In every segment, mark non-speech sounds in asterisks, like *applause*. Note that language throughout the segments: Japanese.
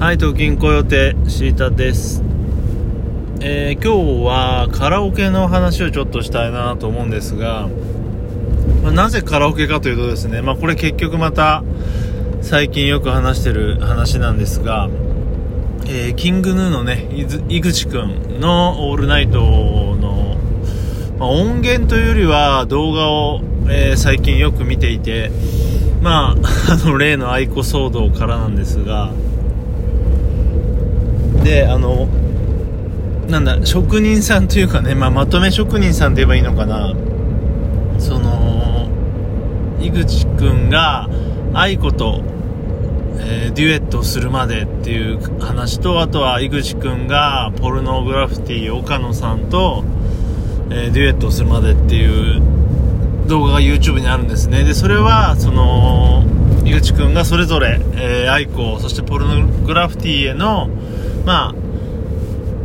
はい、東京コヨテシータです。えー今日はカラオケの話をちょっとしたいなと思うんですが、まあなぜカラオケかというとですね、まあこれ結局また最近よく話してる話なんですが、えーキングヌーのね、井口くんのオールナイトの、まあ音源というよりは動画を、えー最近よく見ていて、まあ、*laughs* あの、例の愛子騒動からなんですが、で、あの、なんだ、職人さんというかね、まあ、まとめ職人さんと言えばいいのかな、その、井口くんが愛子と、えーデュエットをするまでっていう話と、あとは井口くんがポルノグラフィティ岡野さんと、えーデュエットをするまでっていう動画が YouTube にあるんですね。でそれはその井口くんがそれぞれ、えー愛子そしてポルノグラフィティへのまあ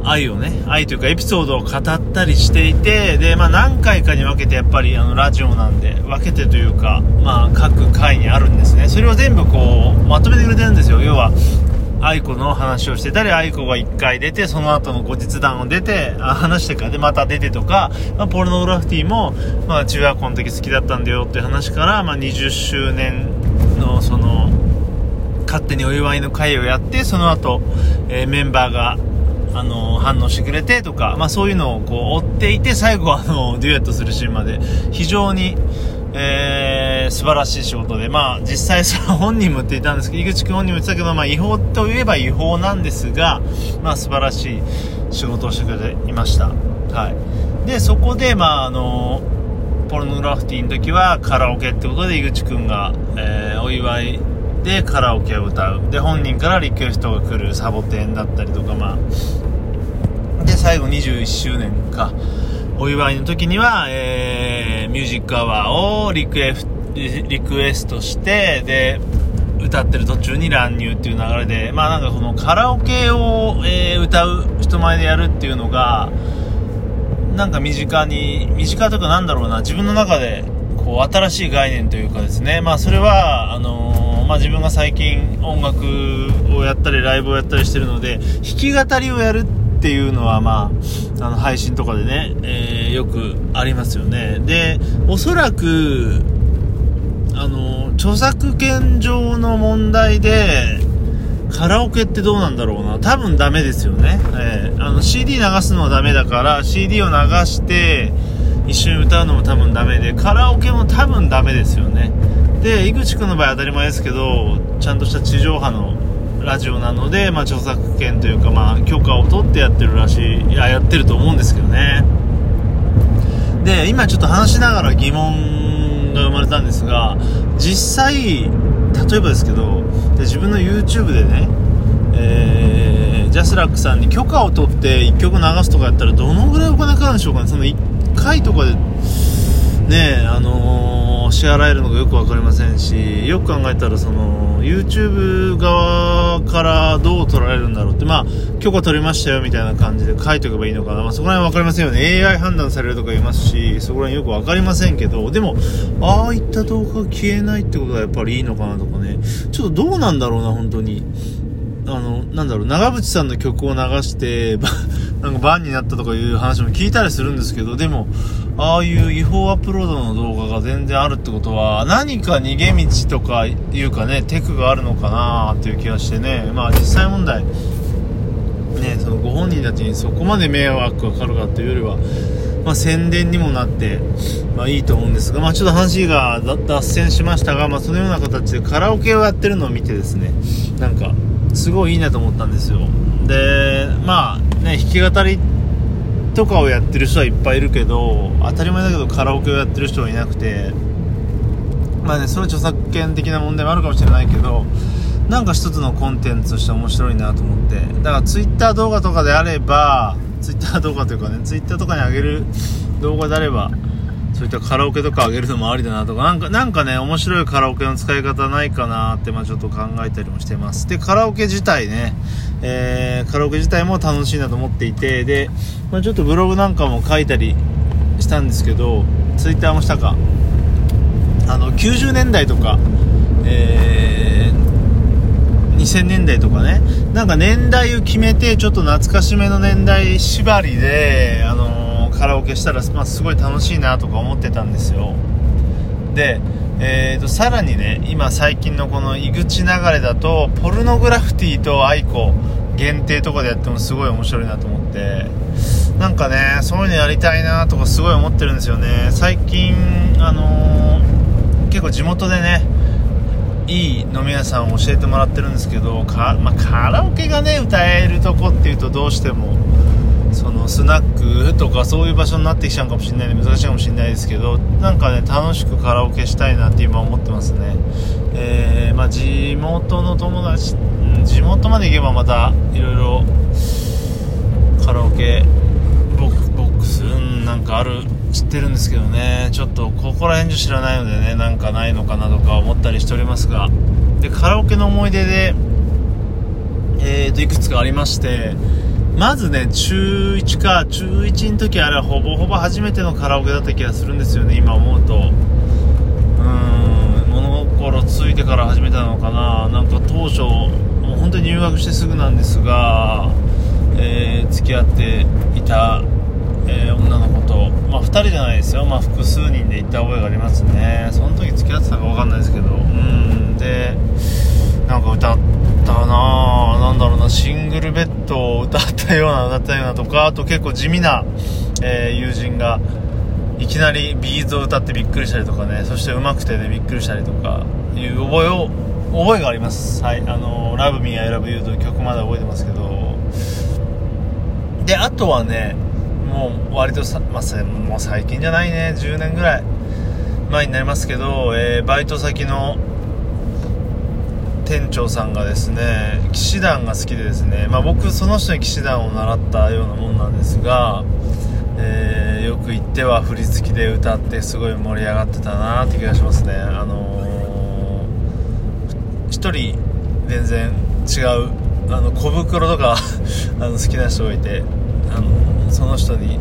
愛をね愛というかエピソードを語ったりしていてで、まあ、何回かに分けてやっぱりあのラジオなんで分けてというか、まあ、各回にあるんですね。それを全部こうまとめてくれてるんですよ。要は愛子の話をしてたり愛子が1回出てその後の後日談を出てあ話してからでまた出てとか、まあ、ポルノグラフィティも、まあ、中学校の時好きだったんだよっていう話から、まあ、20周年勝手にお祝いの会をやってその後、えーメンバーがあの反応してくれてとか、まあ、そういうのをこう追っていて最後はあのデュエットするシーンまで非常に、えー素晴らしい仕事で、まあ、実際その本人も言っていたんですけど井口君本人も言ってたけど、まあ、違法といえば違法なんですが、まあ、素晴らしい仕事をしてくれていました、はい、でそこで、まああのポルノグラフィティの時はカラオケってことで井口くんが、えーお祝いでカラオケを歌う。で本人からリクエストが来るサボテンだったりとかまあ。で最後21周年か。お祝いの時には、えーミュージックアワーをリクエフリクエストしてで歌ってる途中に乱入っていう流れでまあなんかこのカラオケを、えー歌う人前でやるっていうのがなんか身近に、身近というかなんだろうな、自分の中で、こう、新しい概念というかですね、まあそれは、あのーまあ自分が最近音楽をやったり、ライブをやったりしてるので、弾き語りをやるっていうのは、まあ、あの、配信とかでね、えーよくありますよね。で、おそらく、あの著作権上の問題で、カラオケってどうなんだろうな。多分ダメですよね、えーあの CD 流すのはダメだから CD を流して一緒に歌うのも多分ダメでカラオケも多分ダメですよね。で井口君の場合当たり前ですけどちゃんとした地上波のラジオなので、まあ、著作権というか、まあ、許可を取ってやってるらしいいややってると思うんですけどね。で今ちょっと話しながら疑問が生まれたんですが実際例えばですけどで自分の YouTube でね、えージャスラックさんに許可を取って1曲流すとかやったらどのぐらいお金かかるんでしょうかね。その1回とかでねあのー支払えるのがよく分かりませんしよく考えたらその YouTube 側からどう取られるんだろうってまあ許可取りましたよみたいな感じで書いておけばいいのかな、まあ、そこら辺は分かりませんよね。AI 判断されるとか言いますしそこら辺よく分かりませんけどでもああいった動画が消えないってことはやっぱりいいのかなとかね。ちょっとどうなんだろうな本当に。あの、なんだろう、長渕さんの曲を流して、*laughs* なんかバンになったとかいう話も聞いたりするんですけど、でも、ああいう違法アップロードの動画が全然あるってことは、何か逃げ道とかいうかね、テクがあるのかなっていう気がしてね、まあ実際問題、ね、そのご本人たちにそこまで迷惑がかかるかというよりは、まあ、宣伝にもなって、まあいいと思うんですが、まあちょっと話が脱線しましたが、まあそのような形でカラオケをやってるのを見てですね、なんか、すごいいいなと思ったんですよ。で、まあね、弾き語りとかをやってる人はいっぱいいるけど、当たり前だけどカラオケをやってる人はいなくて、まあね、それは著作権的な問題もあるかもしれないけど、なんか一つのコンテンツとして面白いなと思って。だからツイッター動画とかであれば、ツイッター動画というかね、ツイッターとかに上げる動画であれば、そういったカラオケとか上げるのもありだなとか、なんか、なんかね、面白いカラオケの使い方ないかなって、まあちょっと考えたりもしてます。で、カラオケ自体ね、えー、カラオケ自体も楽しいなと思っていて、で、まあちょっとブログなんかも書いたりしたんですけど、ツイッターもしたか、あの、90年代とか、えー、2000年代とかねなんか年代を決めてちょっと懐かしめの年代縛りで、あの、カラオケしたら、まあ、すごい楽しいなとか思ってたんですよ。で、えーと、さらにね今最近のこの井口流れだとポルノグラフィティとアイコ限定とかでやってもすごい面白いなと思ってなんかねそういうのやりたいなとかすごい思ってるんですよね。最近あのー、結構地元でねいい飲み屋さんを教えてもらってるんですけどか、まあ、カラオケがね歌えるとこっていうとどうしてもそのスナックとかそういう場所になってきちゃうかもしれないで難しいかもしれないですけどなんかね楽しくカラオケしたいなって今思ってますね、えー、まあ、地元の友達地元まで行けばまたいろいろカラオケボックス、うん、なんかある知ってるんですけどね。ちょっとここら辺じゃ知らないのでねなんかないのかなとか思ったりしておりますが。でカラオケの思い出でえーといくつかありましてまずね中1か中1の時あれはほぼほぼ初めてのカラオケだった気がするんですよね今思うと。うーん物心ついてから始めたのかな。なんか当初もう本当に入学してすぐなんですが、えー、付き合っていたえー、女の子と、まあ、2人じゃないですよ、まあ、複数人で行った覚えがありますね。その時付き合ってたか分かんないですけど。うんでなんか歌ってたななんだろうな。シングルベッドを歌ったような歌ったようなとかあと結構地味な、えー、友人がいきなりビーズを歌ってびっくりしたりとかね。そして上手くてねびっくりしたりとかいう覚えを覚えがあります。はい。あの「Love Me I Love You」という曲まだ覚えてますけど。であとはねもう割とさ、まあ、もう最近じゃないね。10年ぐらい前になりますけど、えー、バイト先の店長さんがですね騎士団が好きでですね、まあ、僕その人に騎士団を習ったようなもんなんですが、えー、よく行っては振り付きで歌ってすごい盛り上がってたなって気がしますね。あのー、1人全然違うあの小袋とか *laughs* あの好きな人がいてあのその人に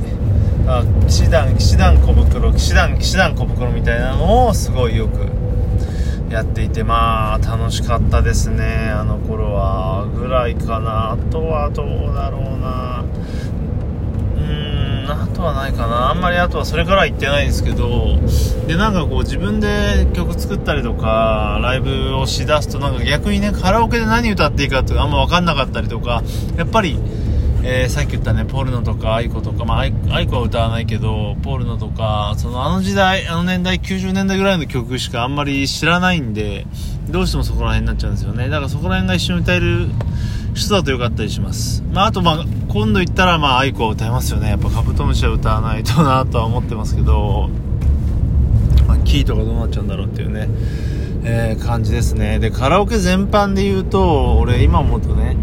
あ騎士団騎士団小袋騎士団騎士団小袋みたいなのをすごいよくやっていてまあ楽しかったですねあの頃は。ぐらいかな。あとはどうだろうな。うーんあとはないかな。あんまりあとはそれから言ってないんですけど。でなんかこう自分で曲作ったりとかライブをしだすとなんか逆にねカラオケで何歌っていいかってあんま分かんなかったりとかやっぱりえー、さっき言ったね、ポルノとかアイコとか、まあ、アイコは歌わないけど、ポルノとか、そのあの時代、あの年代、90年代ぐらいの曲しかあんまり知らないんで、どうしてもそこら辺になっちゃうんですよね。だからそこら辺が一緒に歌える人だとよかったりします。まあ、あと、まあ、今度行ったら、まあ、アイコは歌えますよね。やっぱカブトムシは歌わないとなとは思ってますけど、まあ、キーとかどうなっちゃうんだろうっていうね、えー、感じですね。で、カラオケ全般で言うと、俺今思うとね、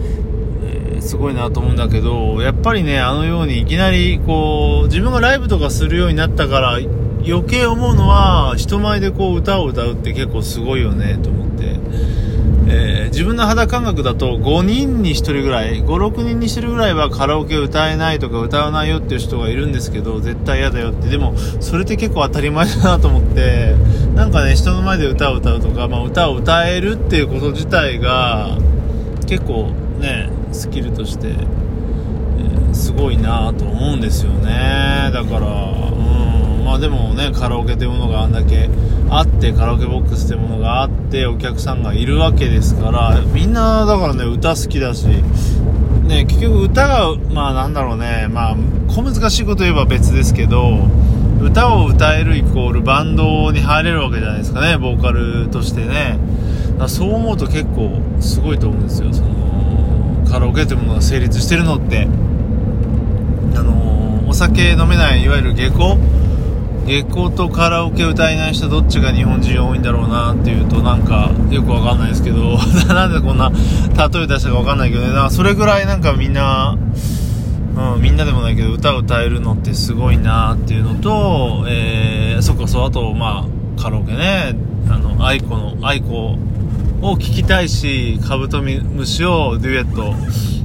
すごいなと思うんだけど、やっぱりね、あのようにいきなり、こう、自分がライブとかするようになったから、余計思うのは、人前でこう歌を歌うって結構すごいよね、と思って。えー、自分の肌感覚だと5人に1人ぐらい、5、6人に1人ぐらいはカラオケ歌えないとか歌わないよっていう人がいるんですけど、絶対嫌だよって。でも、それって結構当たり前だなと思って、なんかね、人の前で歌を歌うとか、まあ歌を歌えるっていうこと自体が、結構ね、スキルとして、えー、すごいなと思うんですよね。だからうん。まあでもねカラオケというものがあんだけあってカラオケボックスというものがあってお客さんがいるわけですからみんなだからね歌好きだしね結局歌がまあなんだろうねまあ小難しいこと言えば別ですけど歌を歌えるイコールバンドに入れるわけじゃないですかねボーカルとしてね。そう思うと結構すごいと思うんですよそのカラオケというものが成立してるのってあのー、お酒飲めないいわゆる下校？下校とカラオケ歌えない人どっちが日本人多いんだろうなっていうとなんかよくわかんないですけど *laughs* なんでこんな例え出したかわかんないけどね。だからそれぐらいなんかみんなうん、みんなでもないけど歌歌えるのってすごいなっていうのと、えー、そっかそうあとまあカラオケね。あの愛子の愛子を聞きたいしカブトムシをデュエット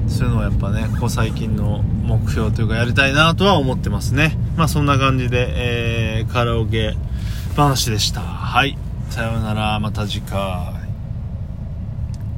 するのはやっぱねここ最近の目標というかやりたいなとは思ってますね。まあそんな感じで、えー、カラオケ話でした。はい。さようなら。また次回。